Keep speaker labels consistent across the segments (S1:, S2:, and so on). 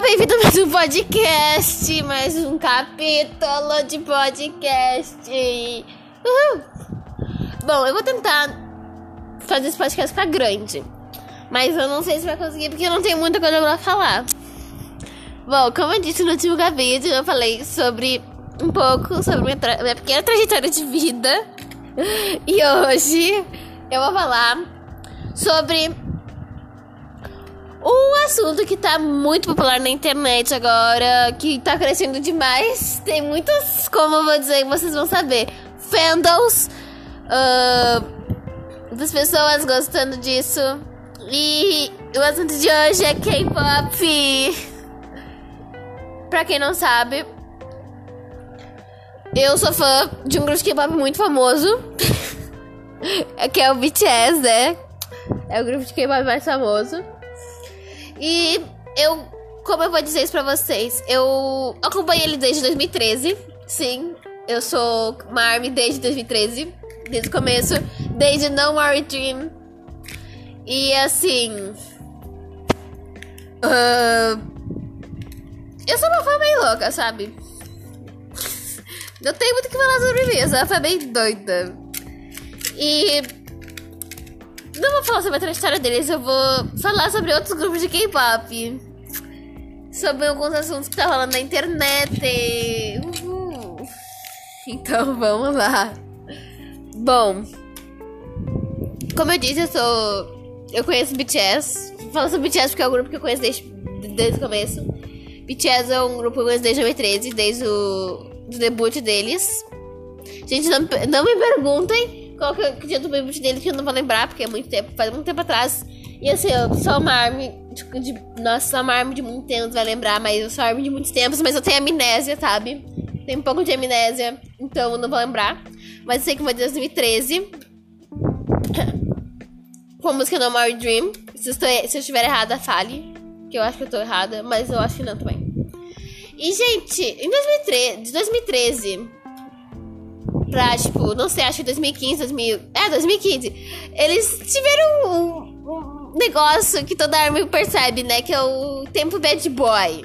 S1: Bem-vindo a mais um podcast, mais um capítulo de podcast. Uhul. Bom, eu vou tentar fazer esse podcast ficar grande, mas eu não sei se vai conseguir porque eu não tenho muita coisa pra falar. Bom, como eu disse no último capítulo, eu falei sobre um pouco sobre minha, minha pequena trajetória de vida e hoje eu vou falar sobre um assunto que tá muito popular na internet agora, que tá crescendo demais. Tem muitos, como eu vou dizer, vocês vão saber. Fandoms. Uh, das pessoas gostando disso. E o assunto de hoje é K-pop. Pra quem não sabe, eu sou fã de um grupo de K-pop muito famoso. que é o BTS, né? É o grupo de K-pop mais famoso. E eu, como eu vou dizer isso pra vocês, eu acompanhei ele desde 2013. Sim, eu sou uma ARMY desde 2013. Desde o começo, desde No More Dream. E assim. Uh, eu sou uma fã meio louca, sabe? Não tem muito o que falar sobre mim, eu sou uma fã bem doida. E não vou falar sobre a história deles, eu vou falar sobre outros grupos de K-pop. Sobre alguns assuntos que tá rolando na internet. Então vamos lá. Bom, como eu disse, eu sou. Eu conheço BTS. Falo sobre BTS porque é um grupo que eu conheço desde, desde o começo. BTS é um grupo que eu conheço desde 2013, desde o do debut deles. Gente, não, não me perguntem qual que, que dia do debut dele que eu não vou lembrar, porque é muito tempo, faz muito tempo atrás. E assim, eu sou uma arme de, de, nossa, sou uma arme de muito tempo, vai lembrar, mas eu sou arme de muitos tempos, mas eu tenho amnésia, sabe? Tenho um pouco de amnésia, então eu não vou lembrar. Mas eu sei que foi de 2013. Com a música No More Dream. Se eu, estou, se eu estiver errada, fale. Que eu acho que eu tô errada, mas eu acho que não também. E, gente, em 2013, de 2013 pra, tipo, não sei, acho que 2015, 2000. É, 2015. Eles tiveram um, negócio que toda arma percebe, né? Que é o tempo bad boy.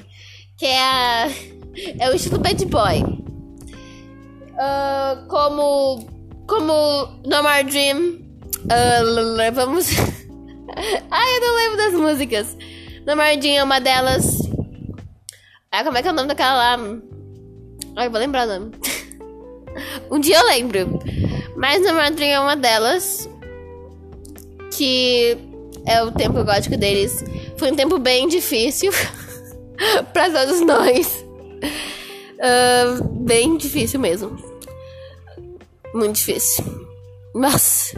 S1: Que é a. É o estilo bad boy. Uh, como. Como No More Dream. Uh, vamos. Ai, eu não lembro das músicas. No More Dream é uma delas. Ah, como é que é o nome daquela lá? Ai, vou lembrar o nome. Um dia eu lembro. Mas na madrinha é uma delas. Que é o tempo gótico deles. Foi um tempo bem difícil. para todos nós. Uh, bem difícil mesmo. Muito difícil. Mas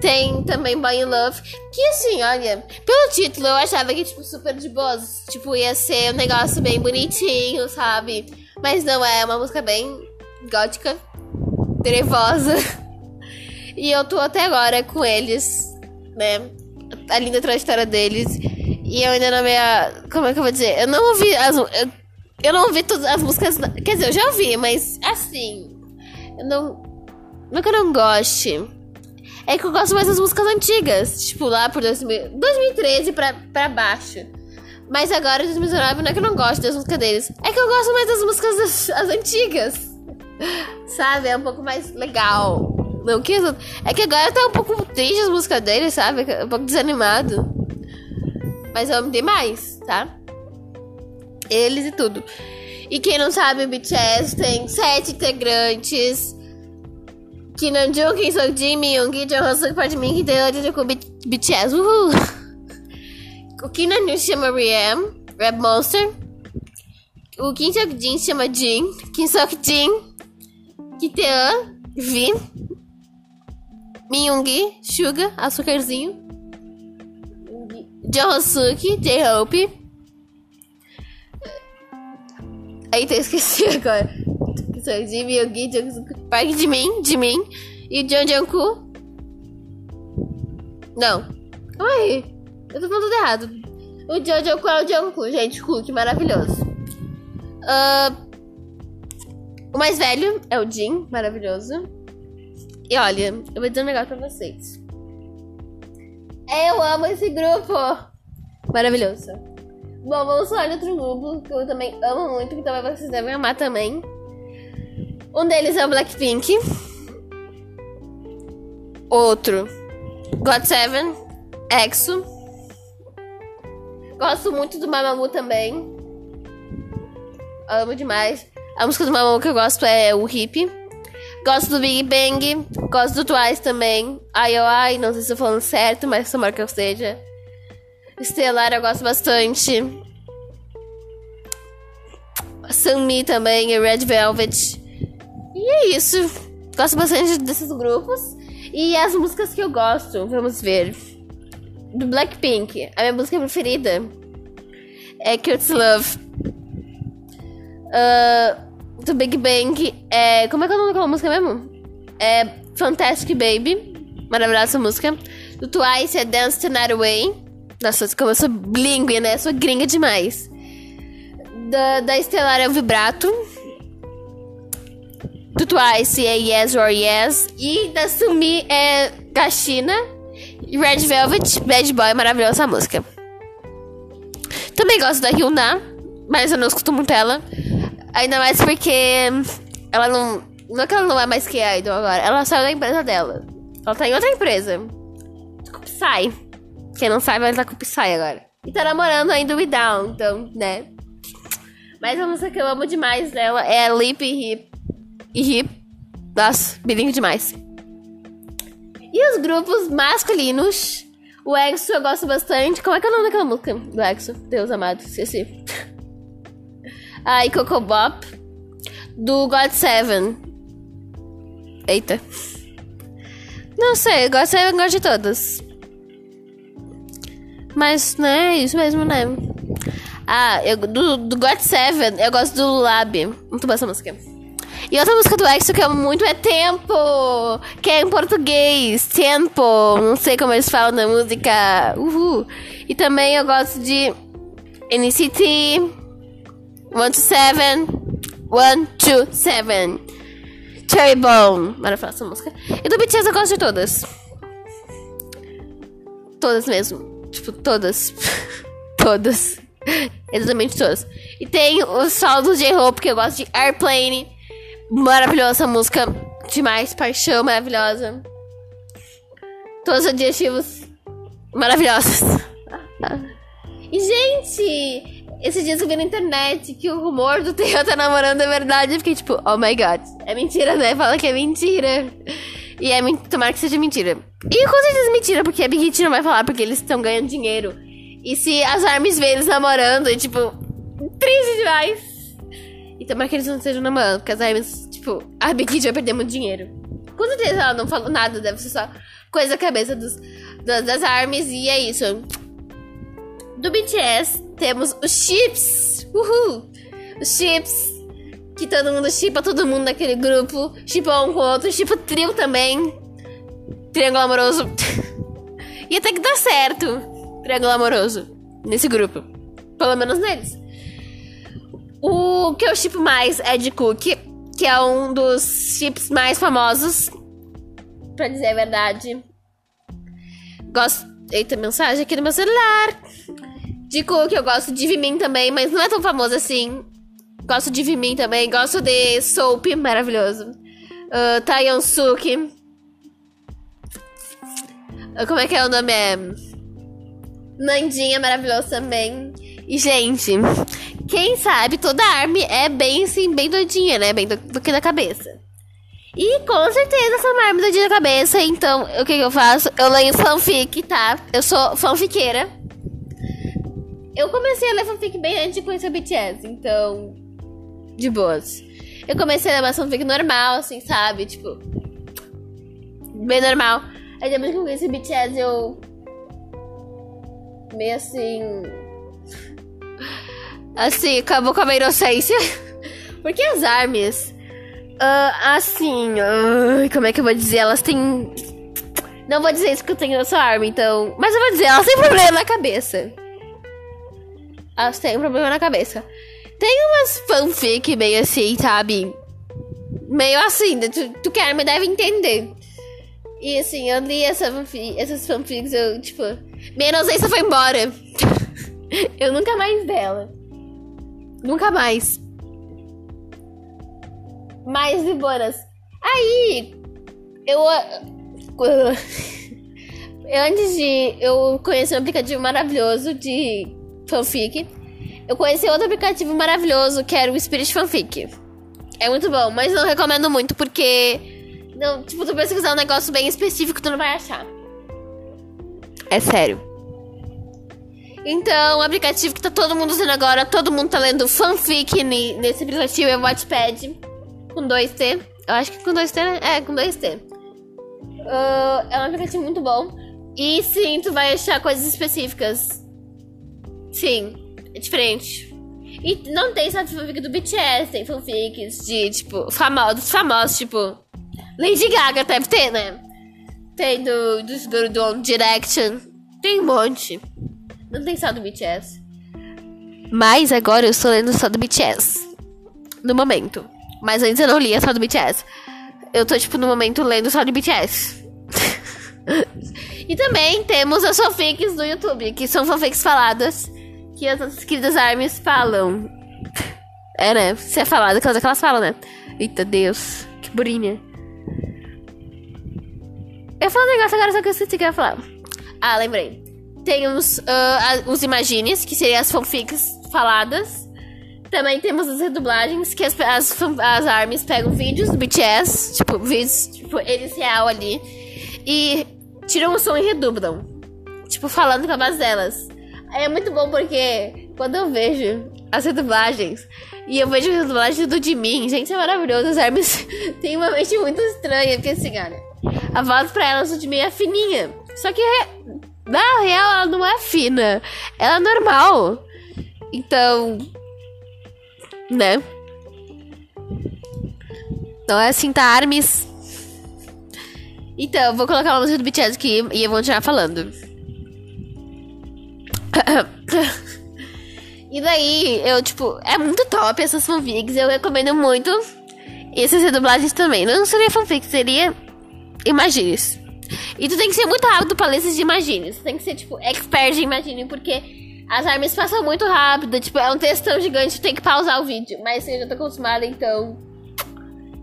S1: tem também Boy in Love. Que assim, olha, pelo título eu achava que, tipo, super de boas. Tipo, ia ser um negócio bem bonitinho, sabe? Mas não é, é uma música bem gótica trevosa. E eu tô até agora com eles, né? A linda trajetória deles. E eu ainda não me. Como é que eu vou dizer? Eu não ouvi as. Eu, eu não ouvi todas as músicas. Quer dizer, eu já ouvi, mas assim. Eu não. Não é que eu não goste. É que eu gosto mais das músicas antigas. Tipo, lá por 2000, 2013 pra, pra baixo. Mas agora, em 2019, não é que eu não gosto das músicas deles. É que eu gosto mais das músicas das, as antigas. Sabe? É um pouco mais legal. Não que É que agora tá um pouco triste as músicas dele, sabe? Um pouco desanimado. Mas eu amo demais, tá? Eles e tudo. E quem não sabe, o BTS tem sete integrantes. Kim Namjoon, Kim Seokjin, Myung, Jung Suk, Park Min, Kim Tae com BTS. Uhul! O Kim Namjoon chama Riem, Red Monster. O Kim Seokjin se chama Jin, Kim Seokjin. Kitean, Vi, Miyungi, Suga, açúcarzinho, Johosuke, J-Hope. Eita, eu esqueci agora. De Miyugi, Park de mim, de mim. E John Jungkook. Não. Calma aí. Eu tô falando tudo errado. O Jungkook é o Jungkook, gente. Cook, maravilhoso. Uh, o mais velho é o Jin, maravilhoso. E olha, eu vou dizer um negócio pra vocês. Eu amo esse grupo! Maravilhoso. Bom, vamos falar de outro grupo que eu também amo muito, que também vocês devem amar também. Um deles é o Blackpink. Outro, God7, EXO. Gosto muito do Mamamoo também. Amo demais. A música do Mamamoo que eu gosto é o Hip. Gosto do Big Bang. Gosto do Twice também. IOI, não sei se estou falando certo, mas tomara que eu seja. Estelar eu gosto bastante. Sunmi também, e Red Velvet. E é isso. Gosto bastante desses grupos. E as músicas que eu gosto, vamos ver. Do Blackpink, a minha música preferida é Kurt's Love. Uh, do Big Bang é. Como é que é o nome daquela música mesmo? É Fantastic Baby. Maravilhosa música. Do Twice é Dance the Night Away. Nossa, como eu sou bilíngue, né? Eu sou gringa demais. Da, da Estelar é o Vibrato. Do Twice é Yes or Yes. E da Sumi é Gashina. E Red Velvet, Bad Boy, maravilhosa música. Também gosto da Hyuna, mas eu não escuto muito ela. Ainda mais porque ela não. Não é que ela não é mais que a Idol agora. Ela saiu da empresa dela. Ela tá em outra empresa. Psy. Quem não sabe, ela tá com o Psy agora. E tá namorando ainda o Down, então, né? Mas a música que eu amo demais dela é Lip e Hip. E Hip. Nossa, bilingue demais. E os grupos masculinos. O EXO eu gosto bastante. Como é que é o nome daquela música do EXO? Deus amado, esqueci. E Coco Bop. Do God Seven. Eita. Não sei, God Seven eu gosto de todas. Mas, né, é isso mesmo, né? Ah, eu, do, do God Seven, eu gosto do Lab. Muito boa essa música. E outra música do EXO que eu amo muito é Tempo, que é em português. Tempo, não sei como eles falam na música. Uhul. E também eu gosto de NCT, One to Seven, One to Seven, Cherry Bone. Maravilhosa essa música. E do BTS eu gosto de todas. Todas mesmo. Tipo, todas. todas. Exatamente todas. E tem o solo do J-Hope, que eu gosto de Airplane. Maravilhosa música. Demais, paixão maravilhosa. Todos os adjetivos maravilhosos. e, gente, esses dias eu vi na internet que o rumor do Theo tá namorando é verdade. Eu fiquei tipo, oh my god. É mentira, né? Fala que é mentira. E é tomara que seja mentira. E com certeza é mentira, porque a Big Hit não vai falar porque eles estão ganhando dinheiro. E se as armas vê eles namorando, é tipo, triste demais. E tomara que eles não estejam namorando, porque as armas, tipo, a Big Hit vai perder muito dinheiro. Com certeza ela não falou nada, deve ser só coisa da cabeça dos, das, das armas, e é isso. Do BTS, temos os chips. Uhul! Os chips que todo mundo chipa todo mundo naquele grupo. Chipa um com o outro, chipa trio também. Triângulo amoroso. e até que dá certo. Triângulo amoroso. Nesse grupo. Pelo menos neles. O que eu chipo mais é de Cook, que é um dos chips mais famosos. Pra dizer a verdade. Gosto. Eita, mensagem aqui no meu celular. De Cook, eu gosto de Vimin também, mas não é tão famoso assim. Gosto de Vimin também. Gosto de Soap, maravilhoso. Uh, Taeyeon Suki. Uh, como é que é o nome? É... Nandinha, maravilhoso também. E, gente, quem sabe toda arme é bem assim, bem doidinha, né? Bem do, do que da cabeça. E com certeza essa arma doidinha da cabeça. Então, o que, que eu faço? Eu leio fanfic, tá? Eu sou fanfiqueira. Eu comecei a ler fanfic bem antes de conhecer o BTS, então de boas. Eu comecei a ler uma fanfic normal, assim, sabe? Tipo. Bem normal. Aí depois que eu conheci BTS, eu. Meio assim. Assim, acabou com a minha inocência. Porque as armas. Uh, assim. Uh, como é que eu vou dizer? Elas têm. Não vou dizer isso que eu tenho na sua arma, então. Mas eu vou dizer, elas têm problema na cabeça. Elas têm problema na cabeça. Tem umas fanfic meio assim, sabe? Meio assim, tu, tu quer, mas deve entender. E assim, eu li essa fanfic, essas fanfics, eu, tipo. Minha inocência foi embora. eu nunca mais dela. Nunca mais. Mais de. Aí, eu. Antes de eu conhecer um aplicativo maravilhoso de fanfic, eu conheci outro aplicativo maravilhoso que era o Spirit Fanfic. É muito bom, mas não recomendo muito porque. Não, tipo, tu pesquisar um negócio bem específico, tu não vai achar. É sério. Então, o aplicativo que tá todo mundo usando agora, todo mundo tá lendo fanfic nesse aplicativo é o Wattpad. Com 2T. Eu acho que com 2T, né? É, com 2T. Uh, é um aplicativo muito bom. E sim, tu vai achar coisas específicas. Sim, é diferente. E não tem só fanfic do BTS, tem fanfics de, tipo, famosos, famosos, tipo. Lady Gaga deve ter, né? Tem do, do, do, do One Direction. Tem um monte. Não tem só do BTS. Mas agora eu estou lendo só do BTS. No momento. Mas antes eu não lia só do BTS. Eu tô, tipo, no momento lendo só do BTS. e também temos as fanfics do YouTube, que são fanfics faladas que as nossas queridas armas falam. É, né? Se é falado, que elas falam, né? Eita Deus, que burinha. Eu falo um negócio agora, só que eu esqueci que eu ia falar. Ah, lembrei. Tem os, uh, os Imagines, que seriam as fanfics faladas. Também temos as redublagens, que as, as, as armas pegam vídeos do BTS, tipo, vídeos, tipo, eles real ali. E tiram o som e redublam. Tipo, falando com a voz delas. É muito bom porque quando eu vejo as redublagens e eu vejo a redublagem do mim, gente, é maravilhoso. As Hermes têm uma mente muito estranha, porque assim, olha, a voz pra elas do mim é fininha. Só que na real ela não é fina, ela é normal. Então, né? Não é assim, tá, Armes? Então, vou colocar uma música do BTS aqui e eu vou continuar falando. E daí, eu, tipo, é muito top essas fanfics. Eu recomendo muito. E essas redublagens também. Não seria fanfic, seria Imagines. E tu tem que ser muito rápido pra ler esses Imagines. Tu tem que ser, tipo, expert de Imagine, porque as armas passam muito rápido. Tipo, é um textão gigante, tu tem que pausar o vídeo. Mas eu já tô acostumada, então.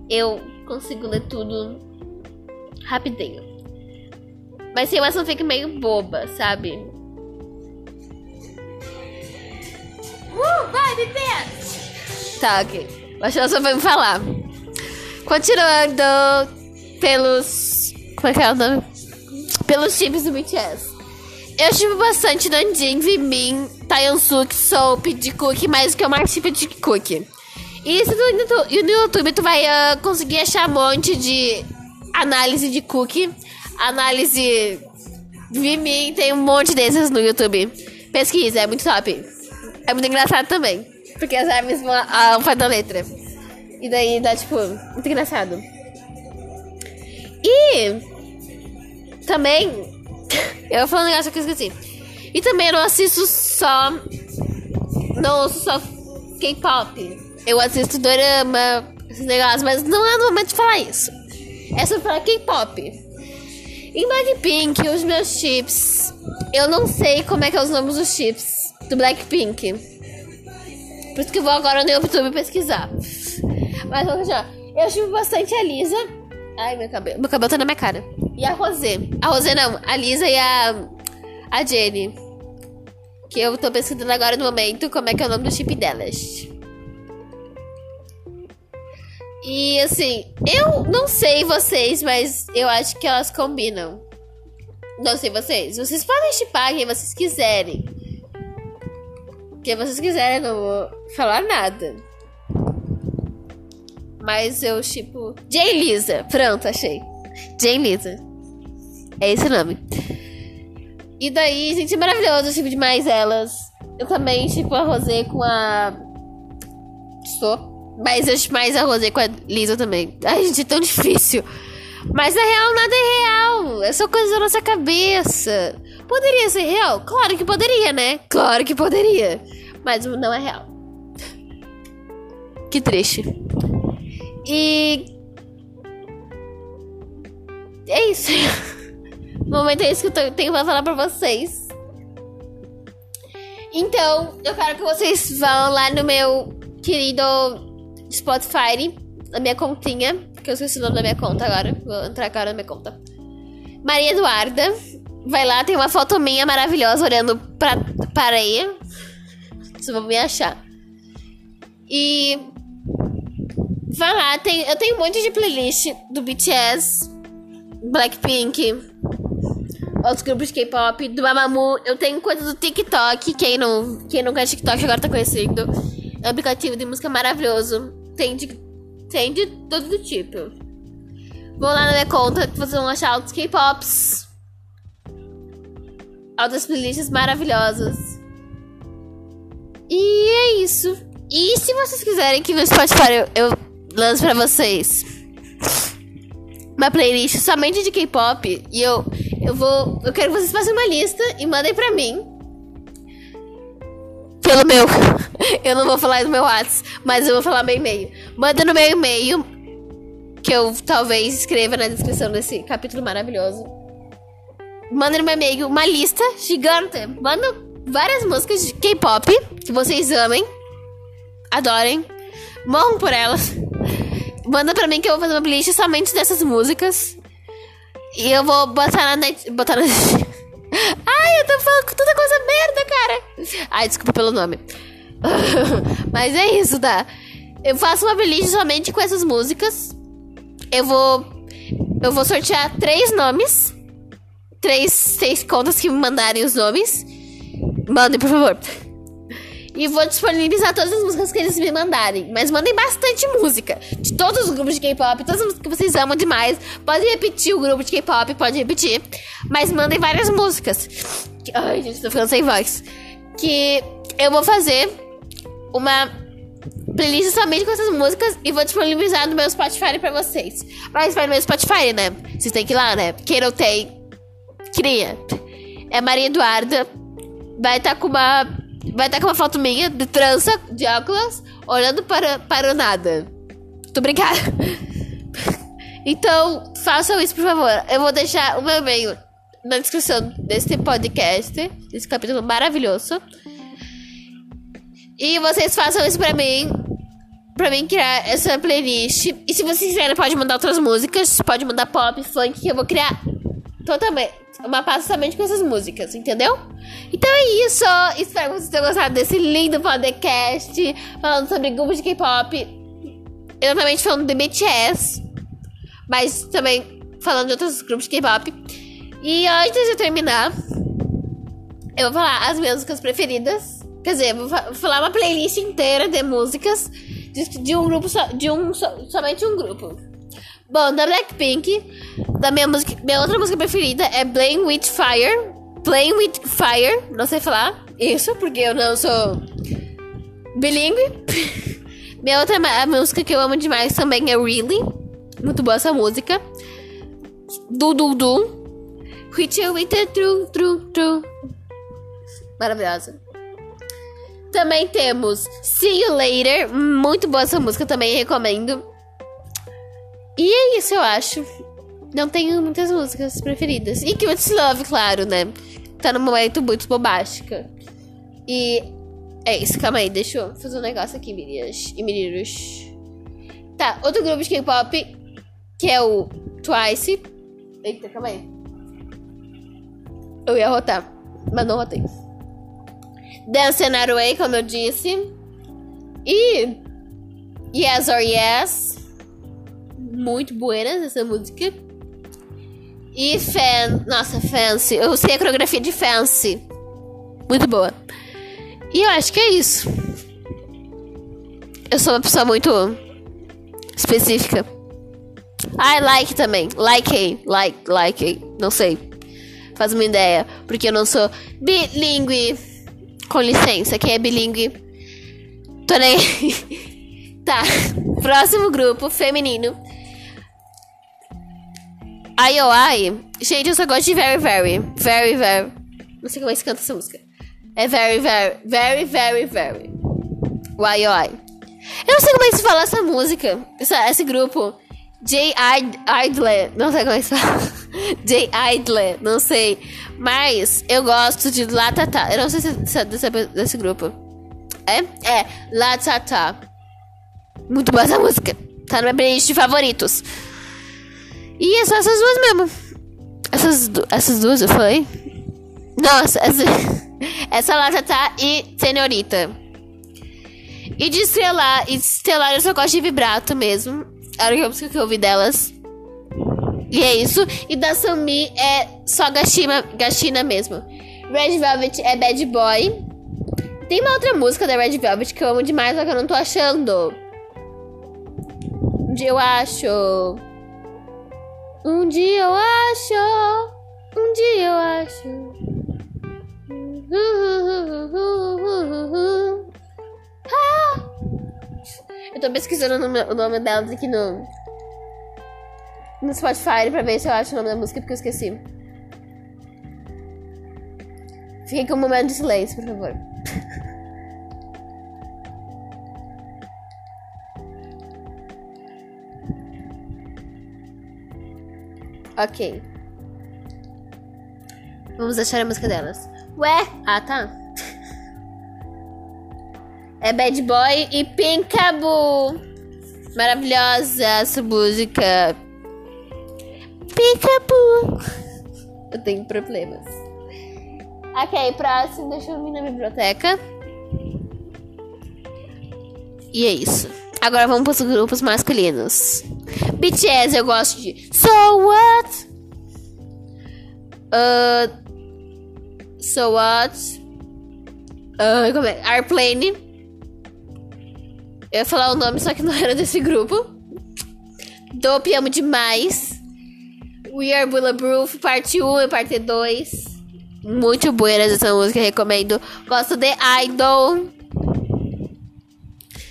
S1: Eu consigo ler tudo rapidinho. Mas tem uma fanfic meio boba, sabe? Uh, vai, bebê! Tá, ok. Acho que vai me falar. Continuando pelos. Como é que é o nome? Pelos chips do BTS. Eu chipo bastante Nanjing, Vimin, Taeyeon Soap, de Cookie, mais do que o mais tipo de Cookie. E no, no YouTube tu vai uh, conseguir achar um monte de análise de Cookie, análise Vimin, tem um monte desses no YouTube. Pesquisa, é muito top. É muito engraçado também. Porque as armas vão ao pé da letra. E daí dá, tipo, muito engraçado. E também. Eu falar um negócio que eu esqueci. E também eu não assisto só. Não ouço só K-pop. Eu assisto dorama, esses negócios, mas não é no momento de falar isso. É só falar K-pop. Em Blackpink, os meus chips. Eu não sei como é que é os nomes dos chips do Blackpink. Por isso que eu vou agora no YouTube pesquisar. Mas vamos continuar. Eu tive bastante a Lisa. Ai, meu cabelo. Meu cabelo tá na minha cara. E a Rosé. A Rosé não. A Lisa e a. A Jenny. Que eu tô pesquisando agora no momento como é que é o nome do chip delas. E assim, eu não sei vocês, mas eu acho que elas combinam. Não sei vocês. Vocês podem chipar quem vocês quiserem que vocês quiserem, não vou falar nada. Mas eu, tipo. Jay Lisa. Pronto, achei. Jay Lisa. É esse o nome. E daí, gente, é maravilhoso. Tipo demais elas. Eu também, tipo, a Rosé com a. Sou. Mas eu acho mais a Rosé com a Lisa também. Ai, gente, é tão difícil. Mas na real, nada é real. É só coisa da nossa cabeça. Poderia ser real? Claro que poderia, né? Claro que poderia. Mas não é real. Que triste. E. É isso. No momento é isso que eu tenho pra falar pra vocês. Então, eu quero que vocês vão lá no meu querido Spotify, na minha continha, que eu esqueci o nome da minha conta agora. Vou entrar agora na minha conta. Maria Eduarda. Vai lá, tem uma foto minha maravilhosa olhando pra, pra areia. Vocês vão me achar. E. Vai lá, tem, eu tenho um monte de playlist do BTS, Blackpink, outros grupos de K-pop, do Mamamoo. Eu tenho coisa do TikTok. Quem não, quem não conhece TikTok agora tá conhecendo. É um aplicativo de música maravilhoso. Tem de, tem de todo tipo. Vão lá na minha conta vocês vão achar outros K-pops. Outras playlists maravilhosas. E é isso. E se vocês quiserem que no Spotify eu, eu lance pra vocês uma playlist somente de K-pop e eu eu vou eu quero que vocês façam uma lista e mandem pra mim pelo meu eu não vou falar do meu WhatsApp, mas eu vou falar meu e-mail. Manda no meu e-mail que eu talvez escreva na descrição desse capítulo maravilhoso. Manda no meu e-mail uma lista gigante. Manda várias músicas de K-pop que vocês amem, adorem, morram por elas. Manda pra mim que eu vou fazer uma playlist somente dessas músicas. E eu vou botar na net. Botar na. Ai, eu tô falando toda coisa merda, cara. Ai, desculpa pelo nome. Mas é isso, tá? Eu faço uma playlist somente com essas músicas. Eu vou. Eu vou sortear três nomes. Três, seis contas que me mandarem os nomes. Mandem, por favor. E vou disponibilizar todas as músicas que eles me mandarem. Mas mandem bastante música. De todos os grupos de K-pop, todas as músicas que vocês amam demais. Pode repetir o grupo de K-pop, pode repetir. Mas mandem várias músicas. Ai, gente, tô ficando sem voz. Que eu vou fazer uma playlist somente com essas músicas e vou disponibilizar no meu Spotify pra vocês. Mas vai no meu Spotify, né? Vocês têm que ir lá, né? Quem não tem, cria. É Maria Eduarda. Vai estar tá com uma. Vai estar tá com uma foto minha de trança, de óculos, olhando para, para o nada. Muito obrigada. Então, façam isso, por favor. Eu vou deixar o meu e-mail na descrição desse podcast, desse capítulo maravilhoso. E vocês façam isso pra mim. Pra mim criar essa playlist. E se vocês quiserem, pode mandar outras músicas. Pode mandar pop, funk, que eu vou criar totalmente. Uma pasta somente com essas músicas, entendeu? Então é isso. Espero que vocês tenham gostado desse lindo podcast. Falando sobre grupos de K-pop. Exatamente falando de BTS. Mas também falando de outros grupos de K-pop. E antes de terminar, eu vou falar as minhas músicas preferidas. Quer dizer, vou falar uma playlist inteira de músicas de, de um grupo só, de um somente um grupo. Bom, da Blackpink, da minha música, minha outra música preferida é Blame with Fire. Playing with Fire, não sei falar isso porque eu não sou bilíngue. minha outra música que eu amo demais também é Really. Muito boa essa música. Du Du Du. With you with true, true, true. Maravilhosa. Também temos See You Later. Muito boa essa música, também recomendo. E é isso, eu acho. Não tenho muitas músicas preferidas. E Cute Love, claro, né? Tá num momento muito bombástica. E é isso, calma aí, deixa eu fazer um negócio aqui, meninas e meninos. Tá, outro grupo de K-pop, que é o Twice. Eita, calma aí. Eu ia rotar, mas não rotei. Dance and Away, como eu disse. E Yes or Yes. Muito buenas essa música. E Fan. Nossa, Fancy. Eu sei a coreografia de Fancy. Muito boa. E eu acho que é isso. Eu sou uma pessoa muito específica. I like também. Like, like, like. Não sei. Faz uma ideia. Porque eu não sou bilingue. Com licença, quem é bilíngue? Tô nem. tá. Próximo grupo, feminino. IOI. Gente, eu só gosto de Very Very. Very Very. Não sei como é que canta essa música. É Very Very. Very Very Very. O IOI. Eu não sei como é que se fala essa música. Essa, esse grupo. J. Idler. Não sei como é que se fala. Jay Idler, não sei. Mas eu gosto de Latata. Eu não sei se é desse, desse grupo. É? É, Latata. Muito boa essa música. Tá na minha playlist de favoritos. E é só essas duas mesmo. Essas, essas duas eu falei? Nossa, essa, essa Latata e Senhorita. E de Estelar, Estelar eu só gosto de vibrato mesmo. Era a música que eu ouvi delas. E é isso. E da Sami é só Gashima, Gashina mesmo. Red Velvet é Bad Boy. Tem uma outra música da Red Velvet que eu amo demais, só que eu não tô achando. Eu acho. Um dia eu acho. Um dia eu acho. Eu tô pesquisando o nome delas aqui no, no Spotify pra ver se eu acho o nome da música, porque eu esqueci. Fiquei com um momento de silêncio, por favor. Ok. Vamos achar a música delas. Ué? Ah, tá. É Bad Boy e Pinkaboo. Maravilhosa essa música. Pica-bu. Eu tenho problemas. Ok, próximo. Deixa eu vir na biblioteca. E é isso. Agora vamos para os grupos masculinos. BTS eu gosto de So What? Uh, so What? Uh? Airplane. Eu ia falar o nome, só que não era desse grupo. Dope amo demais. We Are Bulletproof, parte 1 e parte 2. Muito boa essa música, recomendo. Gosto de Idol.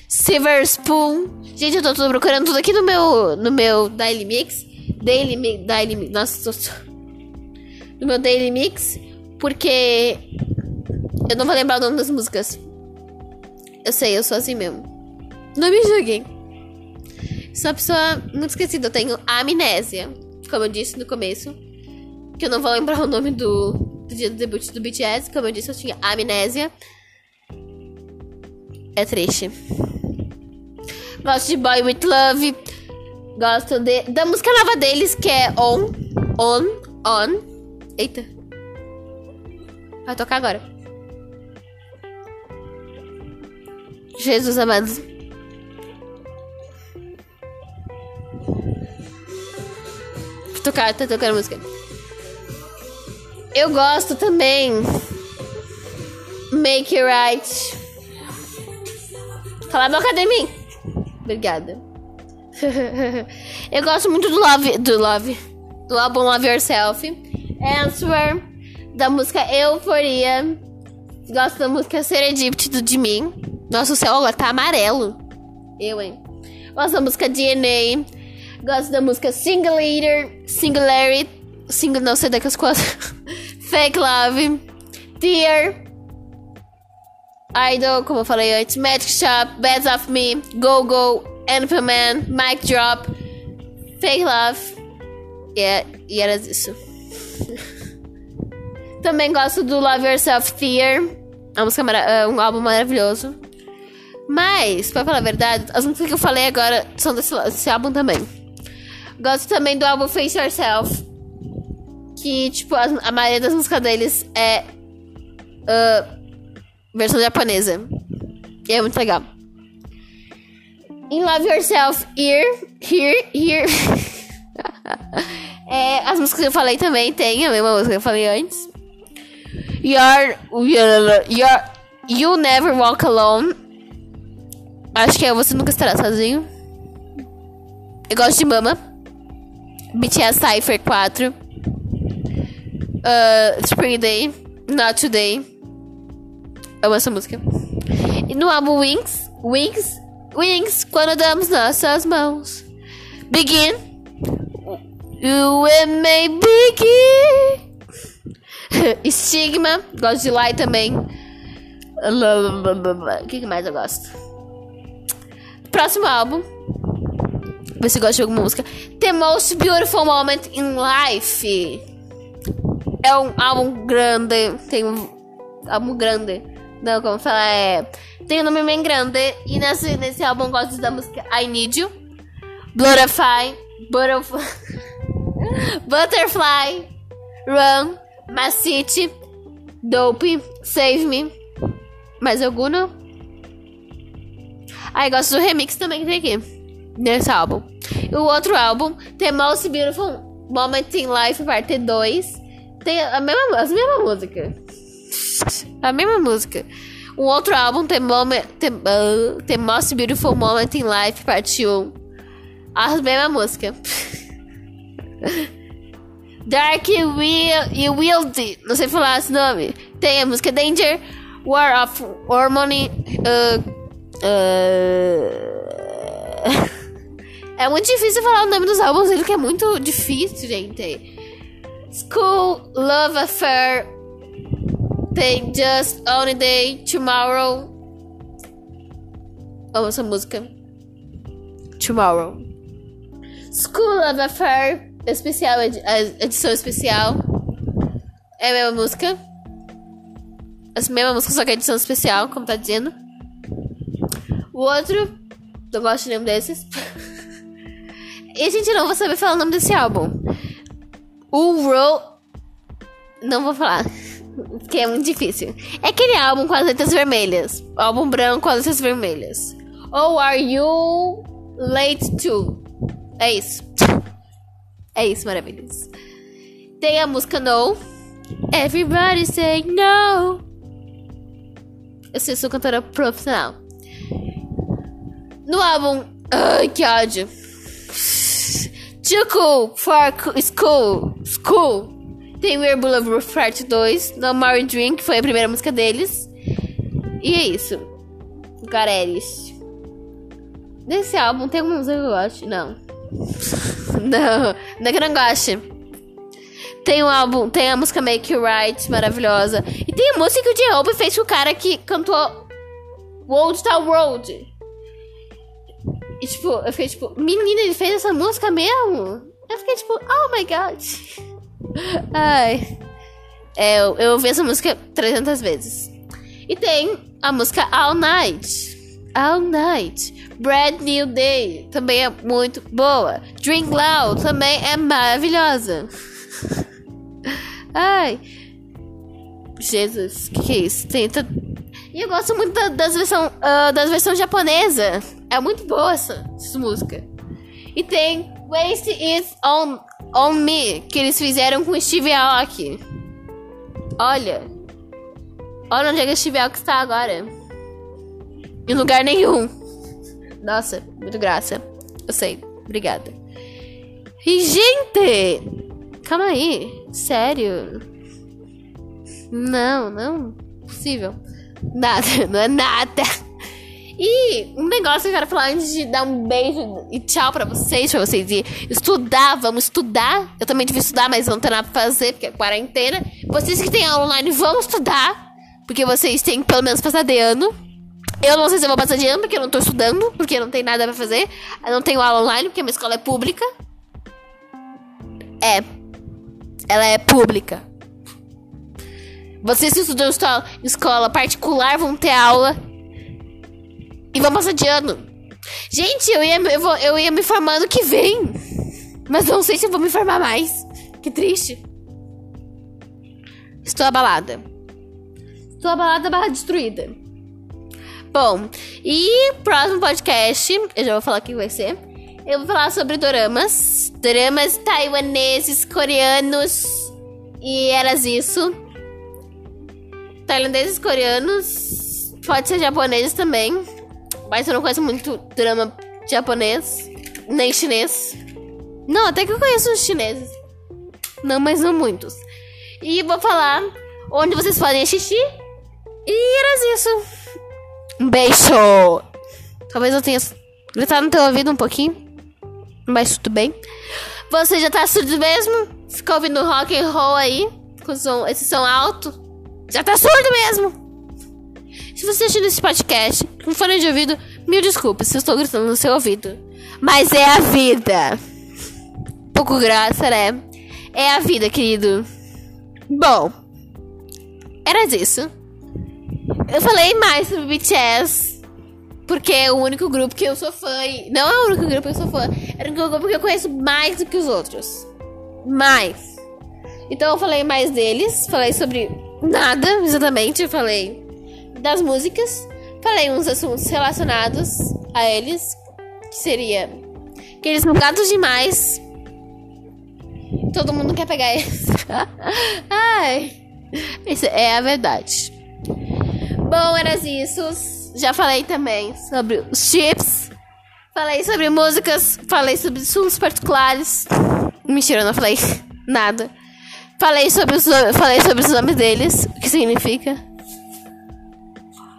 S1: Silver Spoon. Gente, eu tô, procurando tudo aqui no meu, no meu Daily Mix. Daily Mix. Daily Mix. Nossa, tô, no meu Daily Mix. Porque eu não vou lembrar o nome das músicas. Eu sei, eu sou assim mesmo. Não me julguem. Sou uma pessoa muito esquecida. Eu tenho amnésia como eu disse no começo. Que eu não vou lembrar o nome do, do dia do debut do BTS. Como eu disse, eu tinha amnésia. É triste. Gosto de Boy With Love. Gosto de, da música nova deles, que é On. On. On. Eita. Vai tocar agora. Jesus amado. tocar, tá tocando música. Eu gosto também. Make It Right. Cala a boca de mim. Obrigada. Eu gosto muito do Love. Do Love. Do álbum Love Yourself. Answer. Da música Euforia. Gosto da música Serendipity do mim. Nossa, o céu agora tá amarelo. Eu, hein? Gosto da música DNA. Gosto da música Singulator, Singularity, Single, não sei daquelas coisas. Fake Love, Tear, Idol, como eu falei antes, Magic Shop, Bad of Me, Go Go, Man, Mic Drop, Fake Love. Yeah, e era isso. Também gosto do Love Yourself Tear, uma música é um álbum maravilhoso. Mas, pra falar a verdade, as músicas que eu falei agora são desse, desse álbum também. Gosto também do álbum Face Yourself. Que, tipo, a, a maioria das músicas deles é. Uh, versão japonesa. E é muito legal. In Love Yourself, Here, Here, Here. é, as músicas que eu falei também tem a mesma música que eu falei antes. You're, you're, You Never Walk Alone. Acho que é Você Nunca Estará Sozinho. Eu gosto de Mama. BTS Cypher 4. Uh, Spring Day. Not Today. Amo essa música. E no álbum Wings. Wings. Wings. Quando damos nossas mãos. Begin. You and me begin. Stigma. Gosto de Light também. O que mais eu gosto? Próximo álbum. Ver se gosta de alguma música. The Most Beautiful Moment in Life. É um álbum grande. Tem um álbum grande. Não, como falar, é. Tem um nome bem grande. E nesse, nesse álbum gosto da música I Need You. Butterfly. Butterfly. Butterfly. Run. My City. Dope. Save Me. Mais alguma? Ah, eu gosto do remix também que tem aqui. Nesse álbum. E o outro álbum, The Most Beautiful Moment in Life, parte 2. Tem a mesma, as mesmas músicas. A mesma música. Um outro álbum, The, Moment, The, uh, The Most Beautiful Moment in Life, parte 1. As mesmas músicas. Dark Will e Wild, não sei falar esse nome. Tem a música Danger, War of Harmony. Uh, uh... é muito difícil falar o nome dos álbuns dele, que é muito difícil, gente. School, Love Affair. Tem Just Only Day, Tomorrow. Amo essa música. Tomorrow. School Love Affair especial, edição especial. É a mesma música. A mesma música, só que é edição especial, como tá dizendo. O outro, não gosto de nenhum desses. e, gente, não vou saber falar o nome desse álbum. O Roll. Não vou falar. Porque é muito difícil. É aquele álbum com as letras vermelhas. O álbum branco com as letras vermelhas. Ou Are You Late To? É isso. É isso, maravilhoso. Tem a música No. Everybody say no. Eu sei, sou cantora profissional. No álbum. Ai, que ódio. Too cool for school. School. Tem Weird Boulevard Part 2. No More Drink, foi a primeira música deles. E é isso. Gareris. Nesse álbum tem alguma música que eu gosto? Não. não, não é que eu não goste. Tem um álbum, tem a música Make You Right, maravilhosa. E tem a música que o J-Hope fez com o cara que cantou World Town Road. E tipo, eu fiquei tipo, menina, ele fez essa música mesmo? Eu fiquei tipo, oh my god. Ai. É, eu, eu ouvi essa música 300 vezes. E tem a música All Night. All Night. Brand New Day também é muito boa. Drink Loud também é maravilhosa. Ai. Jesus, que que é isso? Tenta. E eu gosto muito da, das versões uh, das versões japonesa. É muito boa essa, essa música. E tem Waste Is On, on Me, que eles fizeram com Steve Aoki. Olha. Olha onde é que Steve Aoki está agora. Em lugar nenhum. Nossa, muito graça. Eu sei. Obrigada. E, gente! Calma aí. Sério? Não, não. Possível. Nada, não é nada. E um negócio que eu quero falar antes de dar um beijo e tchau pra vocês, pra vocês ir estudar, vamos estudar. Eu também devia estudar, mas não tem nada pra fazer, porque é quarentena. Vocês que têm aula online, vão estudar. Porque vocês têm pelo menos passar de ano. Eu não sei se eu vou passar de ano, porque eu não tô estudando, porque não tem nada pra fazer. Eu não tenho aula online, porque minha escola é pública. É. Ela é pública. Vocês que estudam escola particular vão ter aula. E de ano. Gente, eu ia, eu, vou, eu ia me formar ano que vem. Mas não sei se eu vou me formar mais. Que triste. Estou abalada. Estou abalada barra destruída. Bom, e próximo podcast, eu já vou falar que vai ser. Eu vou falar sobre doramas. Doramas taiwaneses, coreanos e eras isso. Tailandeses, coreanos. Pode ser japoneses também. Mas eu não conheço muito drama japonês. Nem chinês. Não, até que eu conheço os chineses. Não, mas não muitos. E vou falar onde vocês podem assistir. E era isso. Um beijo! Talvez eu tenha gritado no teu ouvido um pouquinho. Mas tudo bem. Você já tá surdo mesmo? Ficou ouvindo rock and roll aí? Com som, esse som alto? Já tá surdo mesmo? Se você assistiu esse podcast com fone de ouvido, mil desculpas se eu estou gritando no seu ouvido. Mas é a vida. Pouco graça, né? É a vida, querido. Bom, era isso. Eu falei mais sobre BTS. Porque é o único grupo que eu sou fã. E... Não é o único grupo que eu sou fã. É o único grupo que eu conheço mais do que os outros. Mais. Então eu falei mais deles. Falei sobre nada, exatamente. Eu falei das músicas. Falei uns assuntos relacionados a eles. Que seria. Que eles são gatos demais. Todo mundo quer pegar eles. Ai. Isso é a verdade. Bom, eras isso. Já falei também sobre os chips. Falei sobre músicas. Falei sobre assuntos particulares. Mentira, não falei nada. Falei sobre os, falei sobre os nomes deles. O que significa?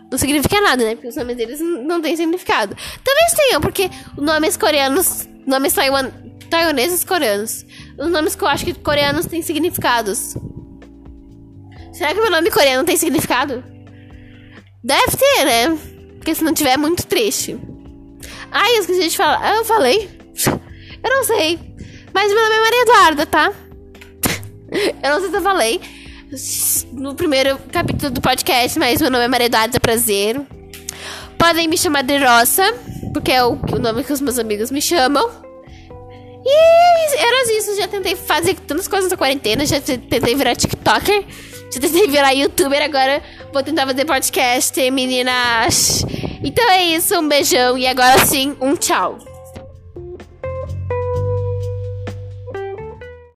S1: Não significa nada, né? Porque os nomes deles não têm significado. Talvez tenham, porque nomes coreanos. Nomes taiwan, taiwaneses coreanos. Os nomes que eu acho que coreanos têm significados. Será que meu nome coreano tem significado? Deve ter, né? Porque se não tiver, é muito triste. Ai, eu esqueci de falar. Ah, eu falei? Eu não sei. Mas meu nome é Maria Eduarda, tá? Eu não sei se eu falei no primeiro capítulo do podcast, mas meu nome é Maria Eduarda Prazer. Podem me chamar de Roça, porque é o, o nome que os meus amigos me chamam. E era isso, já tentei fazer tantas coisas na quarentena, já tentei virar TikToker, já tentei virar YouTuber, agora vou tentar fazer podcast, meninas. Então é isso, um beijão e agora sim, um tchau.